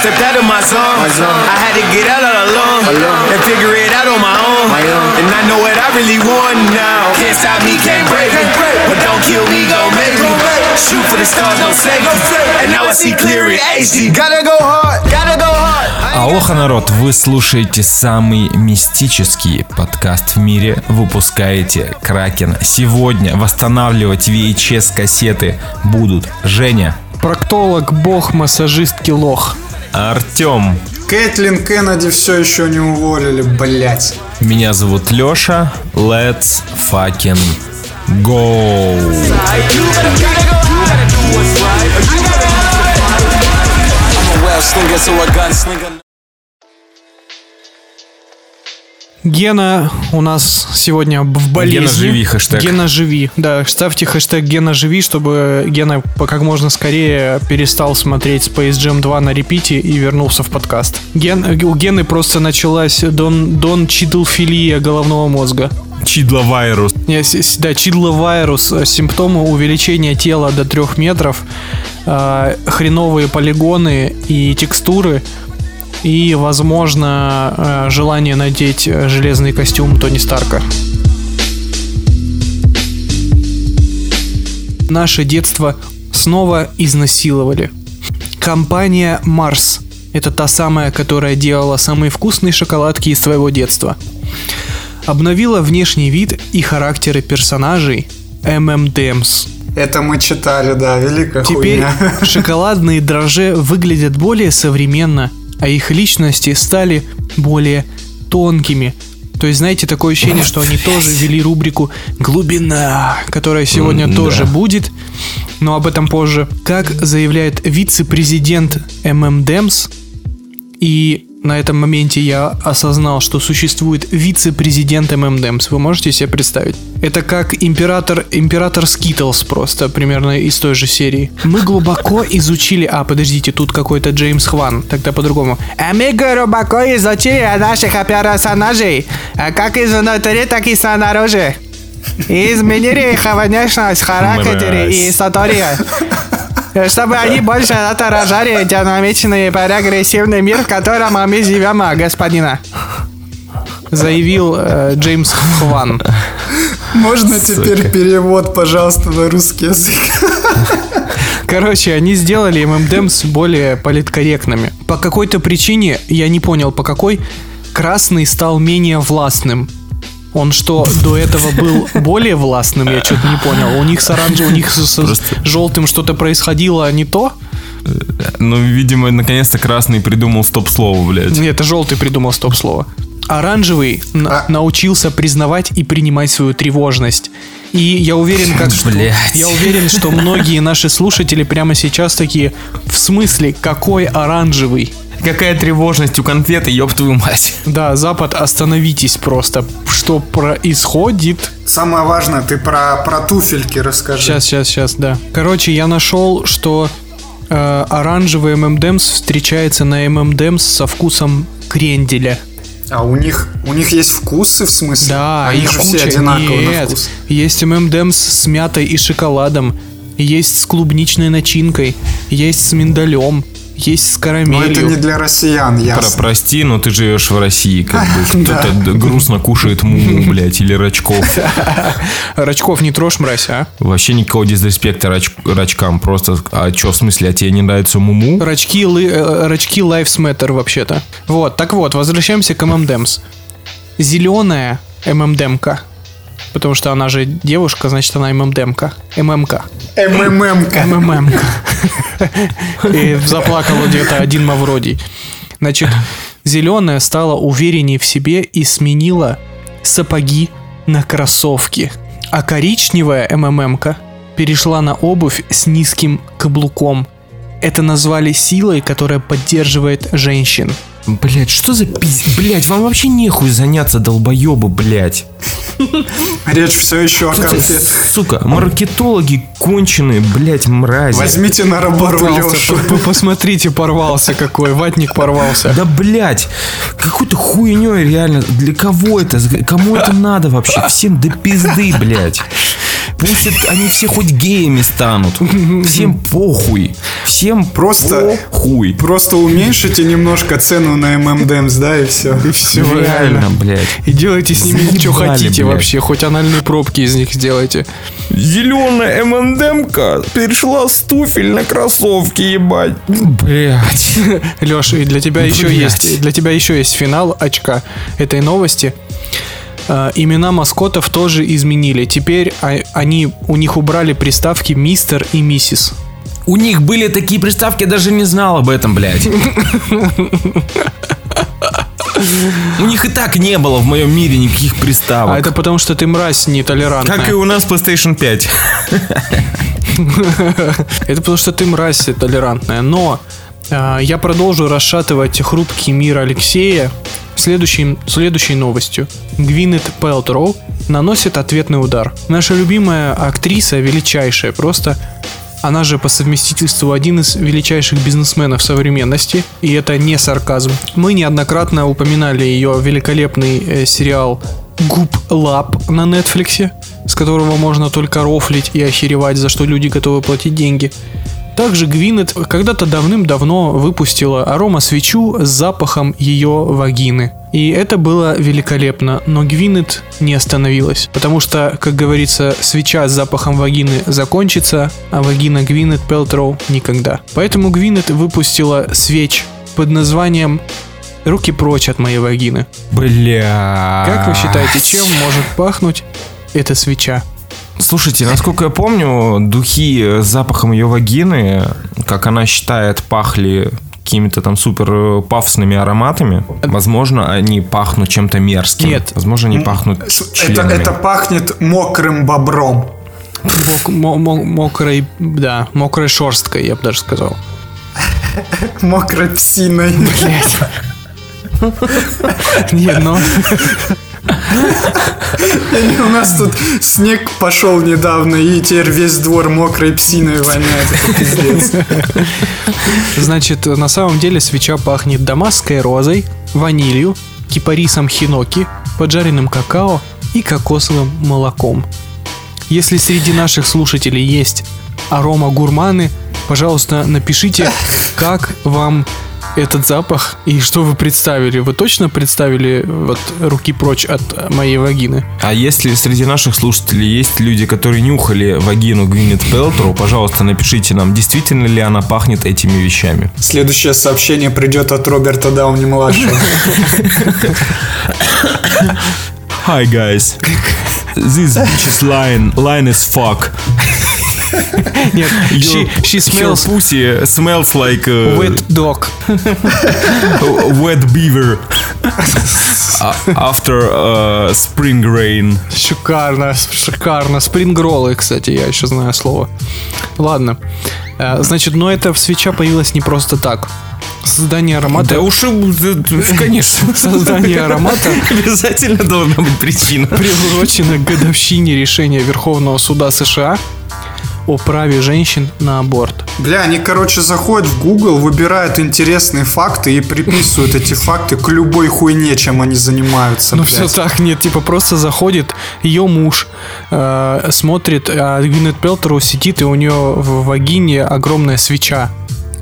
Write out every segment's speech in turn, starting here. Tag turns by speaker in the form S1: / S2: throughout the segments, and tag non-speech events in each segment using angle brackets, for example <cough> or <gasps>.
S1: stepped out of my zone. I had to get out all alone and figure it out on my own. And I know what I really want now. Can't stop me, can't break me. But don't kill me, gon' make me. Shoot for the stars, no safety. And now I see clear in HD. Gotta go hard, gotta go hard.
S2: Алоха, народ, вы слушаете самый мистический подкаст в мире, выпускаете Кракен. Сегодня восстанавливать VHS-кассеты будут Женя,
S3: Проктолог, бог, массажистки, лох.
S2: Артем,
S4: Кэтлин Кеннеди все еще не уволили, блять.
S2: меня зовут Леша, let's fucking go!
S1: You gotta, gotta go
S3: Гена у нас сегодня в болезни.
S2: Гена, живи, хэштег.
S3: Гена живи. Да, ставьте хэштег Гена живи, чтобы Гена как можно скорее перестал смотреть Space Jam 2 на репите и вернулся в подкаст. Ген, у Гены просто началась дон, дон чидлфилия головного мозга.
S2: Чидловайрус.
S3: Да, чидловирус, э, симптомы увеличения тела до 3 метров, э, хреновые полигоны и текстуры, и, возможно, э, желание надеть э, железный костюм Тони Старка. Наше детство снова изнасиловали. Компания Марс. Это та самая, которая делала самые вкусные шоколадки из твоего детства обновила внешний вид и характеры персонажей M&M's.
S4: Это мы читали, да, великая
S3: Теперь
S4: хуйня. <laughs>
S3: шоколадные дрожжи выглядят более современно, а их личности стали более тонкими. То есть, знаете, такое ощущение, что они тоже ввели рубрику «Глубина», которая сегодня
S2: М,
S3: тоже
S2: да.
S3: будет, но об этом позже. Как заявляет вице-президент M&M's, и на этом моменте я осознал, что существует вице-президент M&M's. Вы можете себе представить? Это как император, император Skittles просто, примерно из той же серии. Мы глубоко изучили... А, подождите, тут какой-то Джеймс Хван. Тогда по-другому. А мы глубоко изучили наших персонажей. А как изнутри, так и снаружи. И изменили их внешность, характер и историю. Чтобы они больше отражали динамичный и прогрессивный мир, в котором мы живем, господина. Заявил э, Джеймс Хван.
S4: Можно теперь перевод, пожалуйста, на русский язык?
S3: Короче, они сделали ММДМС более политкорректными. По какой-то причине, я не понял по какой, красный стал менее властным. Он что, до этого был более властным? Я что-то не понял. У них с оранжевым, у них с, с желтым что-то происходило а не то?
S2: Ну, видимо, наконец-то Красный придумал стоп-слово, блядь.
S3: Нет, это желтый придумал стоп-слово. Оранжевый на-
S4: А.
S3: научился признавать и принимать свою тревожность. И я уверен, как что,
S2: Блядь.
S3: я уверен, что многие наши слушатели прямо сейчас такие, в смысле, какой оранжевый?
S2: Какая тревожность у конфеты, ёб твою мать.
S3: Да, Запад, остановитесь просто. Что происходит?
S4: Самое важное, ты про, про туфельки расскажи.
S3: Сейчас, сейчас, сейчас, да. Короче, я нашел, что э, оранжевый ММДМС встречается на ММДМС со вкусом кренделя.
S4: А у них, у них есть вкусы, в смысле?
S3: Да,
S4: Они
S3: их
S4: же
S3: куча.
S4: все одинаковые на
S3: Нет,
S4: вкус.
S3: есть ММДМС с мятой и шоколадом, есть с клубничной начинкой, есть с миндалем, есть с
S4: Но
S3: карамелью.
S4: это не для россиян,
S2: Про,
S4: ясно.
S2: прости, но ты живешь в России, как бы. <laughs> Кто-то грустно кушает муму, <laughs> блядь, или рачков.
S3: Рачков не трожь, мразь, а?
S2: Вообще никакого дизреспекта рач- рачкам. Просто, а чё, в смысле, а тебе не нравится муму?
S3: Рачки, лы- э, рачки Lives Matter вообще-то. Вот, так вот, возвращаемся к ММДМС. Зеленая ММДМка. Потому что она же девушка, значит она ММДМка. ММК.
S4: МММ-ка.
S3: МММ. <laughs> И заплакал где-то один Мавродий. Значит, зеленая стала увереннее в себе и сменила сапоги на кроссовки. А коричневая МММка перешла на обувь с низким каблуком. Это назвали силой, которая поддерживает женщин.
S2: Блять, что за пиздец? Блять, вам вообще нехуй заняться, долбоебы, блять.
S4: Речь все еще о конфетах.
S2: Сука, маркетологи конченые, блять, мрази.
S4: Возьмите на работу Лешу.
S3: п- посмотрите, порвался какой, ватник порвался.
S2: Да блять, какой-то хуйней реально. Для кого это? Кому это надо вообще? Всем до пизды, блять. Пусть они все хоть геями станут. <laughs> Всем похуй. Всем
S4: Просто-
S2: похуй.
S4: Просто уменьшите немножко цену на ММДМС, да, и все.
S3: И все,
S2: Реально, блядь.
S3: И делайте с ними что хотите
S2: блядь.
S3: вообще, хоть анальные пробки из них сделайте.
S2: Зеленая МНДМка перешла с туфель на кроссовки, ебать. Блять. <laughs>
S3: Леш, и для тебя еще
S2: Блядь.
S3: есть, для тебя еще есть финал очка этой новости. Э, имена маскотов тоже изменили. Теперь а- они у них убрали приставки мистер и миссис.
S2: У них были такие приставки, я даже не знал об этом, блядь. У них и так не было в моем мире никаких приставок.
S3: А это потому что ты мразь нетолерантная.
S2: Как и у нас PlayStation 5.
S3: Это потому что ты мразь толерантная. Но э, я продолжу расшатывать хрупкий мир Алексея следующим, следующей новостью. Гвинет Пелтроу наносит ответный удар. Наша любимая актриса, величайшая, просто она же по совместительству один из величайших бизнесменов современности, и это не сарказм. Мы неоднократно упоминали ее великолепный э, сериал Губ Лаб на Netflix, с которого можно только рофлить и охеревать, за что люди готовы платить деньги. Также Гвинет когда-то давным-давно выпустила арома-свечу с запахом ее вагины. И это было великолепно, но Гвинет не остановилась. Потому что, как говорится, свеча с запахом вагины закончится, а вагина Гвинет Пелтроу никогда. Поэтому Гвинет выпустила свеч под названием «Руки прочь от моей вагины».
S2: Бля.
S3: Как вы считаете, чем может пахнуть эта свеча?
S2: Слушайте, насколько я помню, духи с запахом ее вагины, как она считает, пахли какими-то там супер пафосными ароматами. Возможно, они пахнут чем-то мерзким.
S3: Нет.
S2: Возможно, они пахнут
S4: Это,
S2: членами.
S4: это пахнет мокрым бобром.
S3: Мок- мо- мо- мокрой, да, мокрой шерсткой, я бы даже сказал. <laughs>
S4: Мокрой псиной. <laughs>
S3: Нет, ну,
S4: У нас тут снег пошел недавно, и теперь весь двор мокрой псиной воняет. Это пиздец.
S3: значит, на самом деле свеча пахнет дамасской розой, ванилью, кипарисом хиноки, поджаренным какао и кокосовым молоком. Если среди наших слушателей есть арома гурманы, пожалуйста, напишите, как вам этот запах и что вы представили. Вы точно представили вот руки прочь от моей вагины?
S2: А если среди наших слушателей есть люди, которые нюхали вагину Гвинет Пелтроу, пожалуйста, напишите нам, действительно ли она пахнет этими вещами.
S4: Следующее сообщение придет от Роберта Дауни-младшего.
S2: Hi guys. This bitch is lying. Lying as fuck.
S3: Нет, she, she
S2: Her
S3: smells
S2: pussy smells like uh,
S3: wet dog.
S2: wet beaver А- after uh, spring rain.
S3: Шикарно, шикарно. Спрингроллы, кстати, я еще знаю слово. Ладно. Э, Значит, но эта свеча появилась не просто так. Создание аромата...
S2: Да уж, э, <laughs> конечно.
S3: Создание аромата
S2: Обязательно должна быть причина.
S3: приурочено к годовщине решения Верховного суда США о праве женщин на аборт.
S4: Бля, они, короче, заходят в Google, выбирают интересные факты и приписывают эти факты к любой хуйне, чем они занимаются.
S3: Ну все так, нет, типа просто заходит ее муж, э, смотрит, а Гвинет Пелтеру сидит, и у нее в вагине огромная свеча.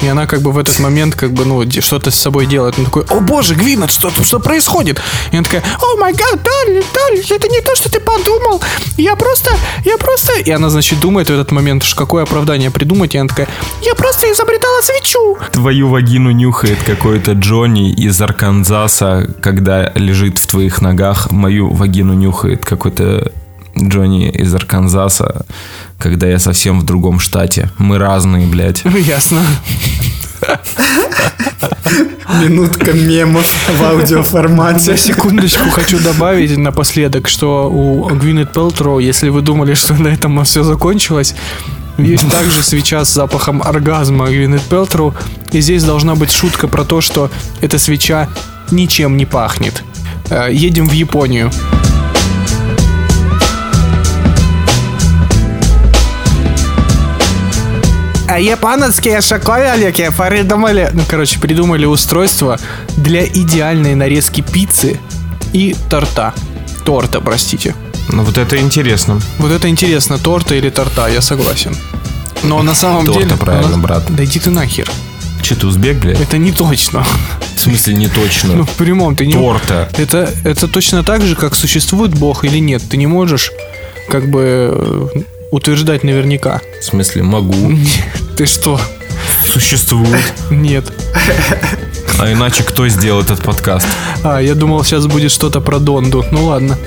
S3: И она как бы в этот момент как бы, ну, что-то с собой делает. Он такой, о боже, Гвинет, что что происходит? И она такая, о май гад, Дарли, Дарли, это не то, что ты подумал. Я просто, я просто... И она, значит, думает в этот момент, что какое оправдание придумать. И она такая, я просто изобретала свечу.
S2: Твою вагину нюхает какой-то Джонни из Арканзаса, когда лежит в твоих ногах. Мою вагину нюхает какой-то Джонни из Арканзаса, когда я совсем в другом штате. Мы разные, блядь. <laughs>
S3: Ясно.
S4: Минутка мемов в аудиоформате.
S3: На секундочку хочу добавить напоследок, что у Гвинет Пелтроу, если вы думали, что на этом все закончилось, есть также свеча с запахом оргазма Гвинет Пелтроу. И здесь должна быть шутка про то, что эта свеча ничем не пахнет. Э, Едем в Японию. Японские шоколадики придумали... Ну, короче, придумали устройство для идеальной нарезки пиццы и торта. Торта, простите.
S2: Ну вот это интересно.
S3: Вот это интересно, торта или торта, я согласен. Но на самом
S2: Торта,
S3: деле...
S2: правильно,
S3: на-
S2: брат.
S3: Да иди ты нахер.
S2: Че ты узбек, блядь?
S3: Это не точно.
S2: В смысле не точно?
S3: Ну, в прямом ты не...
S2: Торта.
S3: Это, это точно так же, как существует Бог или нет. Ты не можешь как бы утверждать наверняка.
S2: В смысле могу. <laughs>
S3: Ты что?
S2: Существует.
S3: Нет.
S2: А иначе кто сделал этот подкаст?
S3: А, я думал, сейчас будет что-то про Донду. Ну ладно.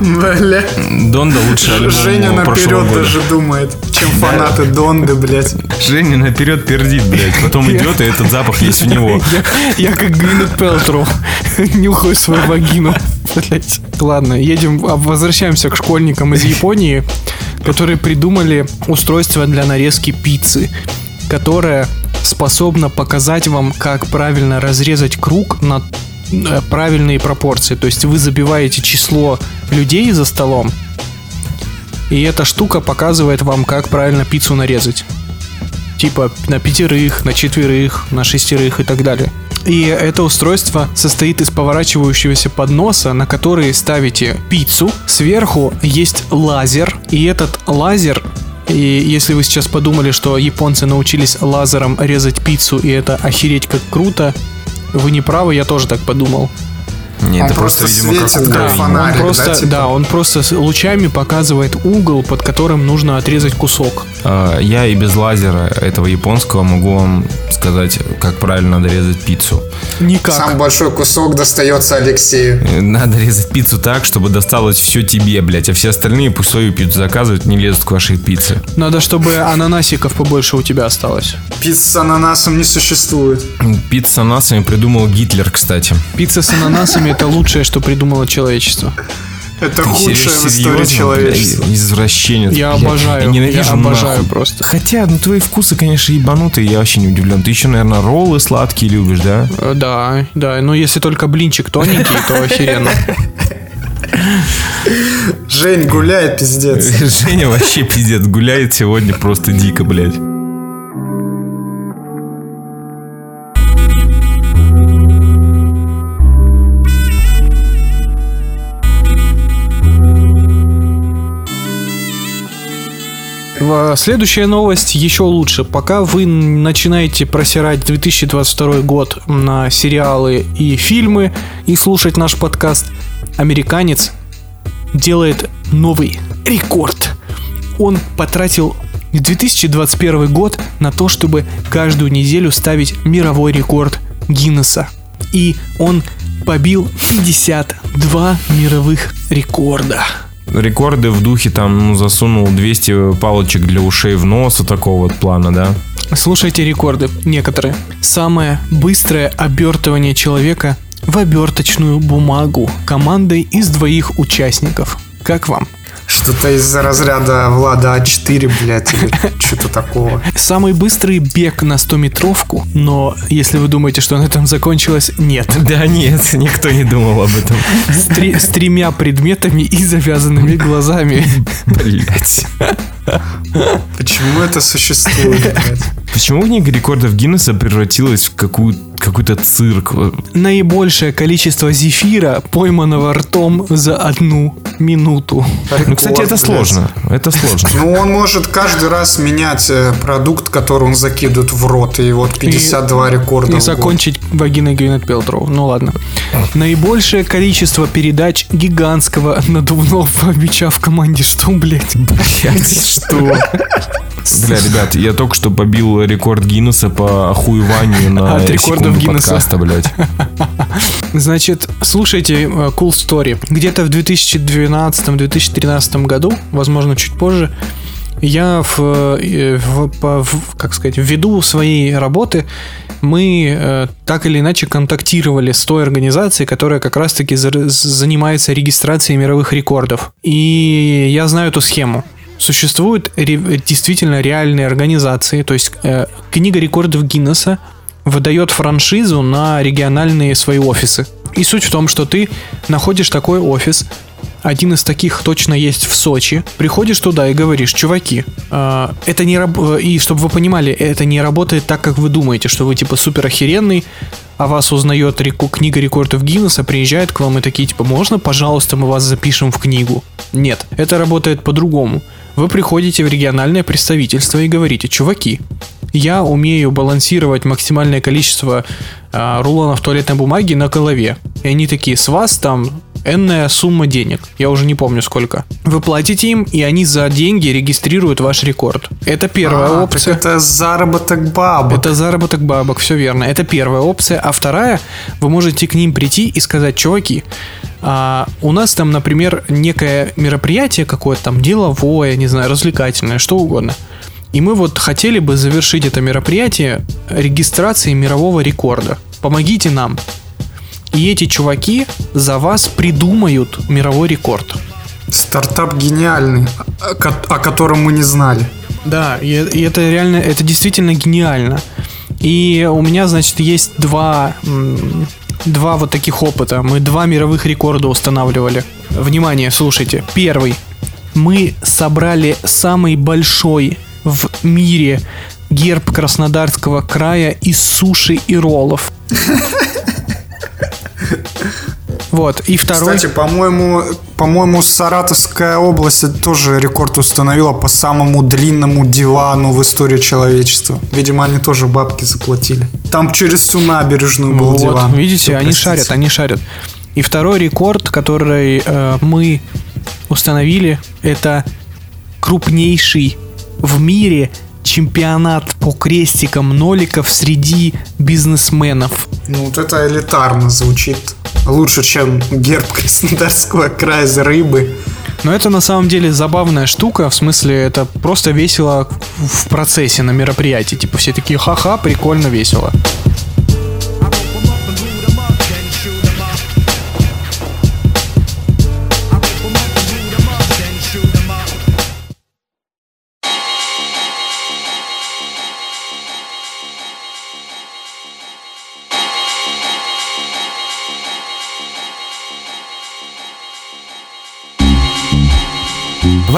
S4: Бля.
S2: Донда лучше альбом
S4: Женя наперед
S2: года.
S4: даже думает, чем фанаты Донды, блядь.
S2: Женя наперед пердит, блядь. Потом идет, и этот запах есть в него. <laughs>
S3: Я, я как Гвинет Пелтроу <laughs> нюхаю свою вагину. Блять. Ладно, едем, а, возвращаемся к школьникам из Японии, которые придумали устройство для нарезки пиццы, которое способно показать вам, как правильно разрезать круг на э, правильные пропорции. То есть вы забиваете число людей за столом, и эта штука показывает вам, как правильно пиццу нарезать. Типа на пятерых, на четверых, на шестерых и так далее. И это устройство состоит из поворачивающегося подноса, на который ставите пиццу. Сверху есть лазер, и этот лазер и если вы сейчас подумали, что японцы научились лазером резать пиццу, и это охереть как круто, вы не правы, я тоже так подумал.
S2: Не,
S4: Он
S2: это просто,
S4: просто
S2: видимо, как
S4: светит, как фонарик,
S3: он просто,
S4: да, типа?
S3: да, он просто лучами показывает угол, под которым нужно отрезать кусок.
S2: А, Я и без лазера этого японского могу вам сказать, как правильно надо резать пиццу.
S3: Никак.
S4: Самый большой кусок достается Алексею.
S2: Э, Надо резать пиццу так, чтобы досталось все тебе, блядь, а все остальные пусть свою пиццу заказывают, не лезут к вашей пицце.
S3: Надо, чтобы ананасиков побольше у тебя осталось.
S4: Пицца с ананасом не существует.
S2: Пицца с ананасами придумал Гитлер, кстати.
S3: Пицца с ананасами это лучшее, что придумало человечество.
S4: Это
S2: Ты
S4: худшее в истории человечества.
S2: блядь, Извращенец.
S3: Я обожаю,
S2: ненавижу
S3: я обожаю
S2: нахуй.
S3: просто.
S2: Хотя, ну твои вкусы, конечно, ебанутые, я вообще не удивлен. Ты еще, наверное, роллы сладкие любишь, да?
S3: Э, Да, да, но если только блинчик тоненький, то охеренно.
S4: Жень гуляет, пиздец. <laughs>
S2: Женя вообще пиздец гуляет сегодня просто дико, блядь.
S3: Следующая новость еще лучше. Пока вы начинаете просирать 2022 год на сериалы и фильмы и слушать наш подкаст, американец делает новый рекорд. Он потратил 2021 год на то, чтобы каждую неделю ставить мировой рекорд Гиннесса. И он побил 52 мировых рекорда.
S2: Рекорды в духе там, ну, засунул 200 палочек для ушей в нос, такого вот плана, да?
S3: Слушайте рекорды, некоторые. Самое быстрое обертывание человека в оберточную бумагу командой из двоих участников. Как вам?
S4: Что-то из-за разряда Влада А4, блядь, или <laughs> что-то такого.
S3: Самый быстрый бег на 100-метровку, но если вы думаете, что на этом закончилось, нет. <laughs>
S2: Да нет, никто не думал об этом.
S3: С, три- с тремя предметами и завязанными глазами.
S2: Блять.
S4: Почему это существует, блядь?
S2: Почему книга рекордов Гиннесса превратилась в какую, какой-то цирк?
S3: Наибольшее количество зефира, пойманного ртом за одну минуту.
S2: Ну, кстати, это
S4: Рекорд,
S2: сложно. Это сложно.
S4: Ну, он может каждый раз менять э, продукт, который он закидывает в рот. И вот 52 рекорда.
S3: И
S4: в год.
S3: закончить вагиной Гвинет Пелтроу. Ну ладно. Наибольшее количество передач гигантского надувного мяча в команде. Что, блядь?
S2: Блять, что? Бля, ребят, я только что побил рекорд Гиннесса по охуеванию <laughs> на
S3: От рекордов Гиннесса.
S2: подкаста, блядь. <laughs>
S3: Значит, слушайте э, Cool Story. Где-то в 2012-2013 году, возможно, чуть позже, я в, э, в- по- в- как сказать, ввиду своей работы мы э, так или иначе контактировали с той организацией, которая как раз-таки за- занимается регистрацией мировых рекордов. И я знаю эту схему. Существуют ре- действительно реальные организации, то есть э, книга рекордов Гиннесса выдает франшизу на региональные свои офисы. И суть в том, что ты находишь такой офис, один из таких точно есть в Сочи. Приходишь туда и говоришь, чуваки, э, это не раб- э, и чтобы вы понимали, это не работает так, как вы думаете, что вы типа супер охеренный, о вас узнает реку, книга рекордов Гиннесса, приезжает к вам и такие, типа, можно, пожалуйста, мы вас запишем в книгу? Нет, это работает по-другому. Вы приходите в региональное представительство и говорите, чуваки, я умею балансировать максимальное количество а, рулонов туалетной бумаги на голове. И они такие, с вас там энная сумма денег. Я уже не помню сколько. Вы платите им, и они за деньги регистрируют ваш рекорд. Это первая
S4: А,
S3: опция.
S4: Это заработок бабок.
S3: Это заработок бабок, все верно. Это первая опция. А вторая, вы можете к ним прийти и сказать, чуваки, а, у нас там, например, некое мероприятие какое-то там деловое, не знаю, развлекательное, что угодно. И мы вот хотели бы завершить это мероприятие регистрацией мирового рекорда. Помогите нам. И эти чуваки за вас придумают мировой рекорд.
S4: Стартап гениальный, о ко- о котором мы не знали.
S3: Да, и, это реально, это действительно гениально. И у меня, значит, есть два, два вот таких опыта. Мы два мировых рекорда устанавливали. Внимание, слушайте. Первый. Мы собрали самый большой в мире герб Краснодарского края из суши и роллов. <laughs> Вот, и второй...
S4: Кстати, по-моему, по-моему, Саратовская область тоже рекорд установила по самому длинному дивану в истории человечества. Видимо, они тоже бабки заплатили. Там через всю набережную был
S3: Вот,
S4: диван.
S3: видите, они
S4: простите.
S3: шарят, они шарят. И второй рекорд, который э, мы установили, это крупнейший в мире чемпионат по крестикам ноликов среди бизнесменов.
S4: Ну, вот это элитарно звучит. Лучше, чем герб <laughs> Краснодарского края за рыбы.
S3: Но это на самом деле забавная штука, в смысле это просто весело в процессе на мероприятии. Типа все такие ха-ха, прикольно, весело.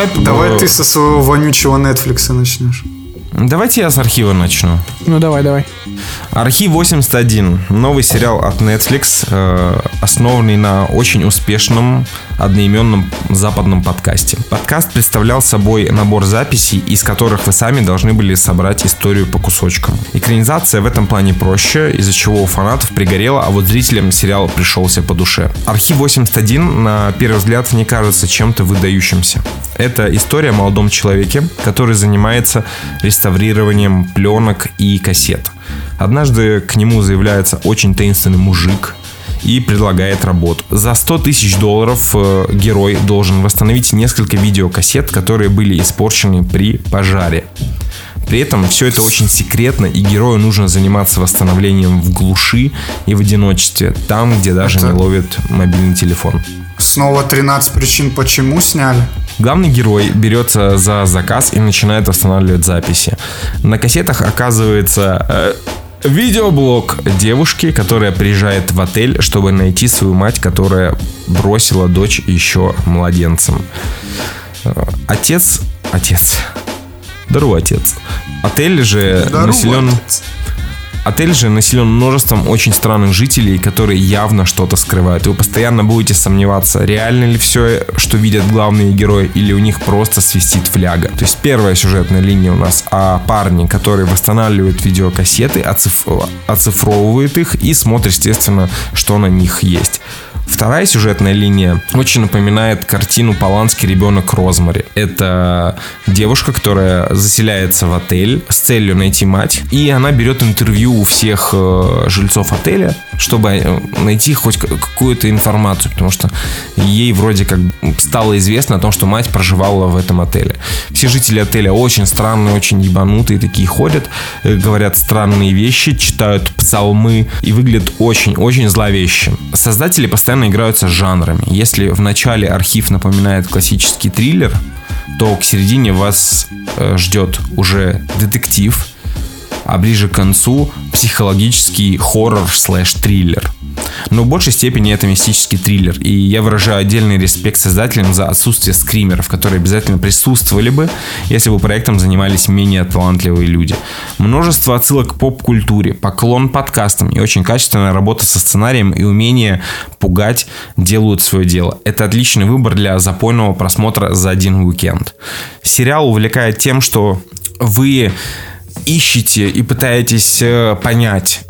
S2: Давай,
S4: Давай
S2: э,
S4: ты со своего вонючего Netflix начнешь.
S2: Давайте я с архива начну.
S3: Ну давай, давай.
S2: Архив 81. Новый сериал от Netflix, э, основанный на очень успешном одноименном западном подкасте. Подкаст представлял собой набор записей, из которых вы сами должны были собрать историю по кусочкам. Экранизация в этом плане проще, из-за чего у фанатов пригорело, а вот зрителям сериал пришелся по душе. Архив 81 на первый взгляд не кажется чем-то выдающимся. Это история о молодом человеке, который занимается реставрированием пленок и кассет. Однажды к нему заявляется очень таинственный мужик и предлагает работу. За 100 тысяч долларов э, герой должен восстановить несколько видеокассет, которые были испорчены при пожаре. При этом все это очень секретно, и герою нужно заниматься восстановлением в глуши и в одиночестве, там, где даже
S4: Это-
S2: не ловит мобильный телефон.
S4: Снова 13 причин, почему сняли.
S2: Главный герой берется за заказ и начинает восстанавливать записи. На кассетах оказывается э, видеоблог девушки, которая приезжает в отель, чтобы найти свою мать, которая бросила дочь еще младенцем. Э, Отец... Отец... Здорово, отец. Отель же
S4: Здорово,
S2: населен...
S4: отец.
S2: Отель же населен множеством очень странных жителей, которые явно что-то скрывают. Вы постоянно будете сомневаться, реально ли все, что видят главные герои, или у них просто свистит фляга. То есть первая сюжетная линия у нас о парне, который восстанавливает видеокассеты, оциф- оцифровывает их и смотрит, естественно, что на них есть. Вторая сюжетная линия очень напоминает картину Полански «Ребенок Розмари». Это девушка, которая заселяется в отель с целью найти мать, и она берет интервью у всех э, жильцов отеля, чтобы э, найти хоть какую-то информацию, потому что ей вроде как стало известно о том, что мать проживала в этом отеле. Все жители отеля очень странные, очень ебанутые такие ходят, э, говорят странные вещи, читают псалмы и выглядят очень-очень зловеще. Создатели постоянно играются с жанрами. Если в начале архив напоминает классический триллер, то к середине вас э, ждет уже детектив, а ближе к концу психологический хоррор слэш триллер. Но в большей степени это мистический триллер. И я выражаю отдельный респект создателям за отсутствие скримеров, которые обязательно присутствовали бы, если бы проектом занимались менее талантливые люди. Множество отсылок к поп-культуре, поклон подкастам и очень качественная работа со сценарием и умение пугать делают свое дело. Это отличный выбор для запойного просмотра за один уикенд. Сериал увлекает тем, что вы ищете и пытаетесь э, понять,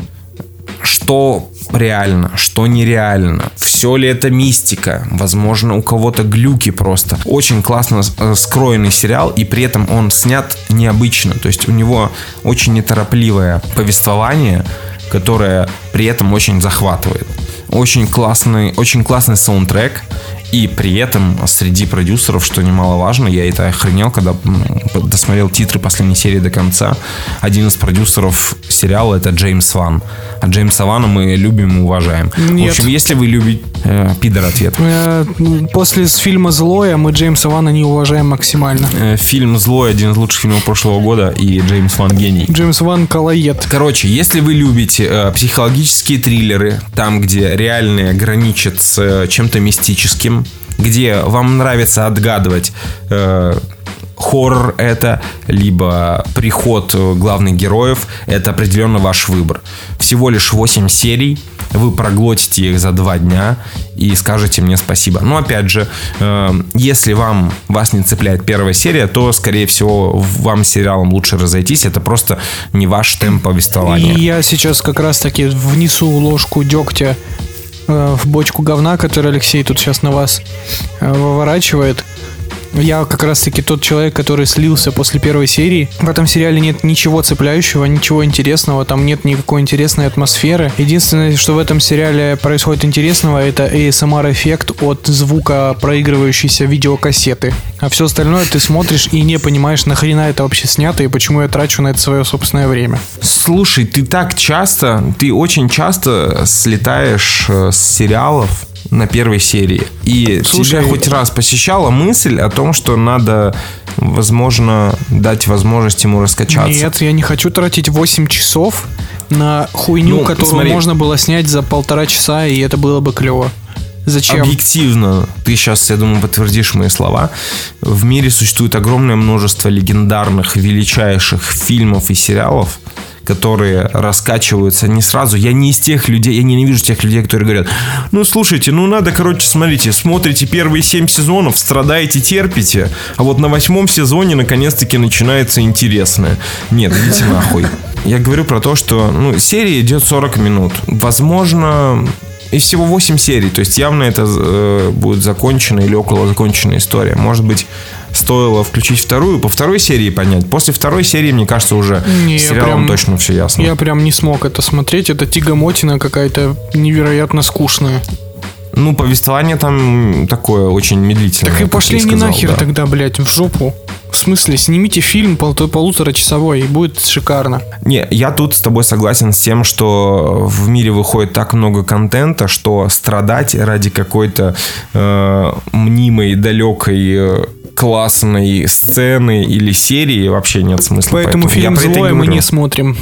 S2: что реально, что нереально. Все ли это мистика? Возможно, у кого-то глюки просто. Очень классно э, скроенный сериал, и при этом он снят необычно. То есть у него очень неторопливое повествование, которое при этом очень захватывает. Очень классный, очень классный саундтрек. И при этом среди продюсеров, что немаловажно, я это охренел, когда досмотрел титры последней серии до конца. Один из продюсеров сериала это Джеймс Ван. А Джеймса Вана мы любим и уважаем.
S3: Нет.
S2: В общем, если вы любите... Э, пидор ответ.
S3: Э, После фильма «Злое» мы Джеймса Вана не уважаем максимально.
S2: Э, Фильм «Злой» один из лучших фильмов прошлого года, и Джеймс Ван гений.
S3: Джеймс Ван колоед.
S2: Короче, если вы любите э, психологические триллеры, там, где реальные граничат с э, чем-то мистическим, где вам нравится отгадывать, э, хоррор это, либо приход главных героев, это определенно ваш выбор. Всего лишь 8 серий, вы проглотите их за 2 дня и скажете мне спасибо. Но опять же, э, если вам вас не цепляет первая серия, то, скорее всего, вам сериалом лучше разойтись. Это просто не ваш темп повествования.
S3: И я сейчас как раз таки внесу ложку дегтя в бочку говна, который Алексей тут сейчас на вас э, выворачивает. Я как раз таки тот человек, который слился после первой серии. В этом сериале нет ничего цепляющего, ничего интересного, там нет никакой интересной атмосферы. Единственное, что в этом сериале происходит интересного, это ASMR-эффект от звука проигрывающейся видеокассеты. А все остальное ты смотришь и не понимаешь, нахрена это вообще снято и почему я трачу на это свое собственное время.
S2: Слушай, ты так часто, ты очень часто слетаешь э, с сериалов на первой серии. И
S3: Слушай,
S2: тебя хоть раз посещала мысль о том, что надо, возможно, дать возможность ему раскачаться.
S3: Нет, я не хочу тратить 8 часов на хуйню,
S2: Ну,
S3: которую
S2: смотри.
S3: можно было снять за полтора часа, и это было бы клево. Зачем?
S2: Объективно, ты сейчас, я думаю, подтвердишь мои слова. В мире существует огромное множество легендарных, величайших фильмов и сериалов, которые раскачиваются не сразу. Я не из тех людей, я ненавижу тех людей, которые говорят, ну слушайте, ну надо, короче, смотрите, смотрите первые семь сезонов, страдаете, терпите, а вот на восьмом сезоне наконец-таки начинается интересное. Нет, идите нахуй. Я говорю про то, что ну, серия идет 40 минут. Возможно, и всего 8 серий. То есть явно это э, будет законченная или около законченная история. Может быть, стоило включить вторую, по второй серии понять. После второй серии, мне кажется, уже
S3: Не,
S2: сериалом
S3: прям-
S2: точно все ясно.
S3: Я прям не смог это смотреть. Это тягомотина какая-то невероятно скучная.
S2: Ну, повествование там такое очень медлительное.
S3: Так и пошли не
S2: сказал,
S3: нахер
S2: да.
S3: тогда, блядь, в жопу. В смысле, снимите фильм пол- полуторачасовой, и будет шикарно.
S2: Не, я тут с тобой согласен с тем, что в мире выходит так много контента, что страдать ради какой-то э, мнимой, далекой, э, классной сцены или серии вообще нет смысла.
S3: Поэтому,
S2: я
S3: фильм «Злое» мы не смотрим.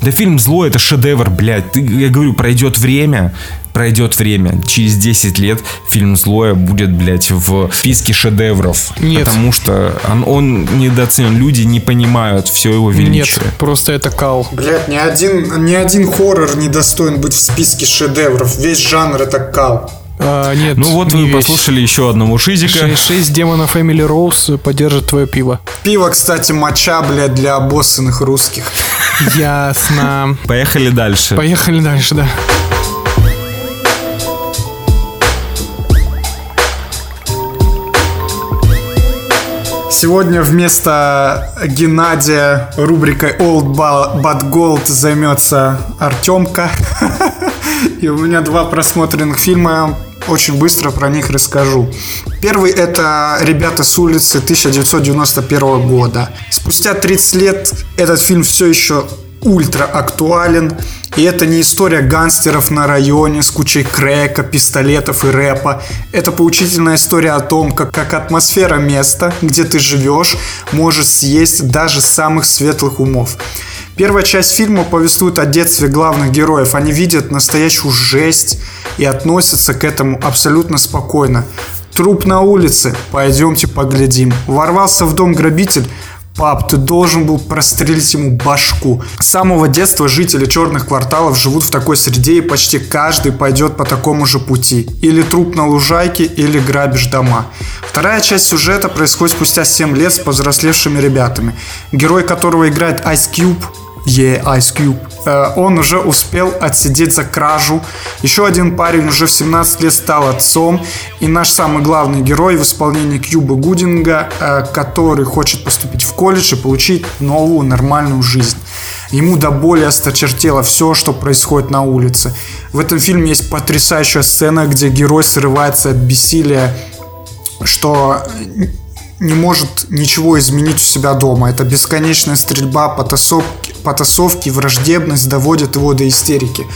S2: Да фильм «Зло» это шедевр, блядь. Я говорю, пройдет время, пройдет время. Через 10 лет фильм «Злое» будет, блядь, в списке шедевров.
S3: Нет.
S2: Потому что он, он недооценен. Люди не понимают все его величие.
S3: Нет, просто это кал.
S4: Блять, ни один, ни один хоррор не достоин быть в списке шедевров. Весь жанр это кал.
S3: А, нет,
S2: Ну вот
S3: не
S2: вы
S3: весь.
S2: послушали еще одного шизика.
S3: Шесть, шесть демонов Эмили Роуз поддержат твое пиво.
S4: Пиво, кстати, моча, блядь, для обоссанных русских.
S3: Ясно.
S2: Поехали дальше.
S3: Поехали дальше, да.
S4: Сегодня вместо Геннадия рубрикой Old But Gold займется Артемка. <laughs> И у меня два просмотренных фильма. Очень быстро про них расскажу. Первый это «Ребята с улицы» 1991 года. Спустя 30 лет этот фильм все еще ультра актуален. И это не история гангстеров на районе с кучей крека, пистолетов и рэпа. Это поучительная история о том, как, как атмосфера места, где ты живешь, может съесть даже самых светлых умов. Первая часть фильма повествует о детстве главных героев. Они видят настоящую жесть и относятся к этому абсолютно спокойно. Труп на улице, пойдемте поглядим. Ворвался в дом грабитель, Пап, ты должен был прострелить ему башку. С самого детства жители черных кварталов живут в такой среде, и почти каждый пойдет по такому же пути. Или труп на лужайке, или грабишь дома. Вторая часть сюжета происходит спустя 7 лет с повзрослевшими ребятами. Герой которого играет Ice Cube, Yeah, Ice Cube. Э, он уже успел отсидеть за кражу. Еще один парень уже в 17 лет стал отцом. И наш самый главный герой в исполнении Кьюба Гудинга, э, который хочет поступить в колледж и получить новую нормальную жизнь. Ему до боли осточертело все, что происходит на улице. В этом фильме есть потрясающая сцена, где герой срывается от бессилия, что не может ничего изменить у себя дома. Это бесконечная стрельба, потасовки, потасовки враждебность доводят его до истерики.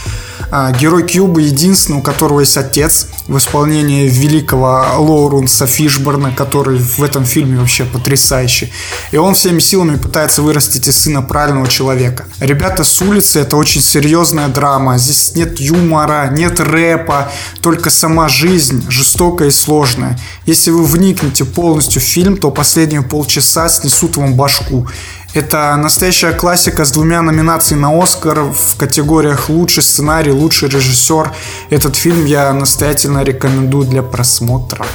S4: А, герой Кьюба единственный, у которого есть отец в исполнении великого Лоуренса Фишборна, который в этом фильме вообще потрясающий. И он всеми силами пытается вырастить из сына правильного человека. Ребята с улицы это очень серьезная драма. Здесь нет юмора, нет рэпа, только сама жизнь жестокая и сложная. Если вы вникнете полностью в фильм, то последние полчаса снесут вам башку. Это настоящая классика с двумя номинациями на Оскар в категориях лучший сценарий, лучший режиссер. Этот фильм я настоятельно рекомендую для просмотра.